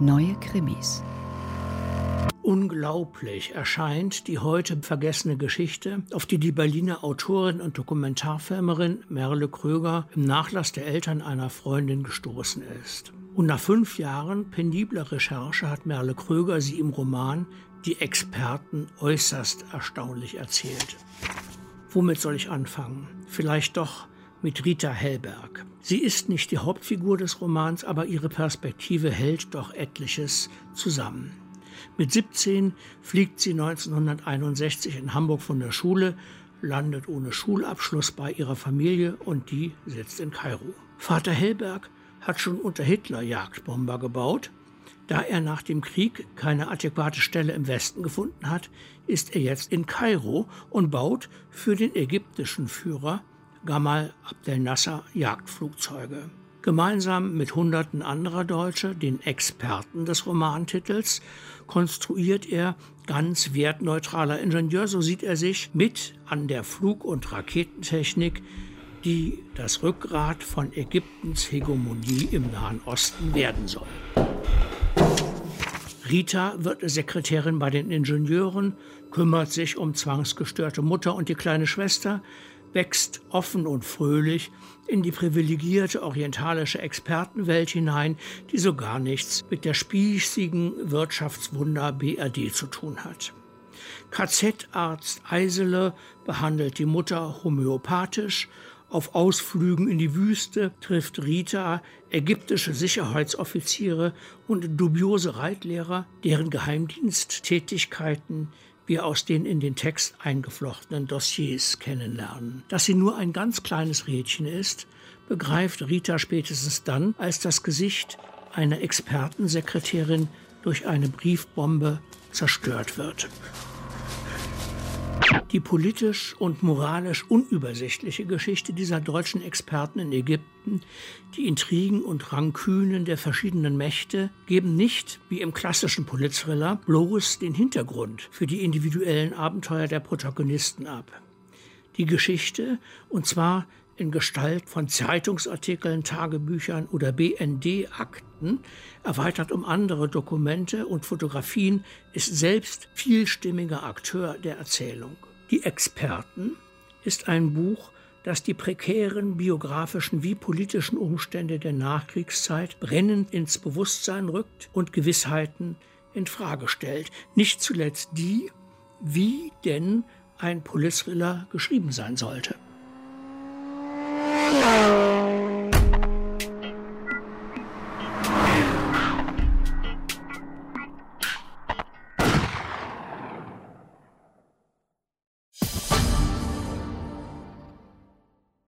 Neue Krimis. Unglaublich erscheint die heute vergessene Geschichte, auf die die Berliner Autorin und Dokumentarfilmerin Merle Kröger im Nachlass der Eltern einer Freundin gestoßen ist. Und nach fünf Jahren penibler Recherche hat Merle Kröger sie im Roman Die Experten äußerst erstaunlich erzählt. Womit soll ich anfangen? Vielleicht doch mit Rita Hellberg. Sie ist nicht die Hauptfigur des Romans, aber ihre Perspektive hält doch etliches zusammen. Mit 17 fliegt sie 1961 in Hamburg von der Schule, landet ohne Schulabschluss bei ihrer Familie und die sitzt in Kairo. Vater Hellberg hat schon unter Hitler Jagdbomber gebaut. Da er nach dem Krieg keine adäquate Stelle im Westen gefunden hat, ist er jetzt in Kairo und baut für den ägyptischen Führer Gamal Abdel Nasser Jagdflugzeuge. Gemeinsam mit Hunderten anderer Deutscher, den Experten des Romantitels, konstruiert er ganz wertneutraler Ingenieur, so sieht er sich, mit an der Flug- und Raketentechnik, die das Rückgrat von Ägyptens Hegemonie im Nahen Osten werden soll. Rita wird Sekretärin bei den Ingenieuren, kümmert sich um zwangsgestörte Mutter und die kleine Schwester, wächst offen und fröhlich in die privilegierte orientalische Expertenwelt hinein, die so gar nichts mit der spießigen Wirtschaftswunder BRD zu tun hat. KZ-Arzt Eisele behandelt die Mutter homöopathisch. Auf Ausflügen in die Wüste trifft Rita ägyptische Sicherheitsoffiziere und dubiose Reitlehrer, deren Geheimdiensttätigkeiten wir aus den in den Text eingeflochtenen Dossiers kennenlernen. Dass sie nur ein ganz kleines Rädchen ist, begreift Rita spätestens dann, als das Gesicht einer Expertensekretärin durch eine Briefbombe zerstört wird. Die politisch und moralisch unübersichtliche Geschichte dieser deutschen Experten in Ägypten, die Intrigen und Rankünen der verschiedenen Mächte geben nicht, wie im klassischen Polizthriller, bloß den Hintergrund für die individuellen Abenteuer der Protagonisten ab. Die Geschichte, und zwar in Gestalt von Zeitungsartikeln, Tagebüchern oder BND-Akten, erweitert um andere Dokumente und Fotografien, ist selbst vielstimmiger Akteur der Erzählung. Die Experten ist ein Buch, das die prekären biografischen wie politischen Umstände der Nachkriegszeit brennend ins Bewusstsein rückt und Gewissheiten in Frage stellt. Nicht zuletzt die, wie denn ein Polizthriller geschrieben sein sollte.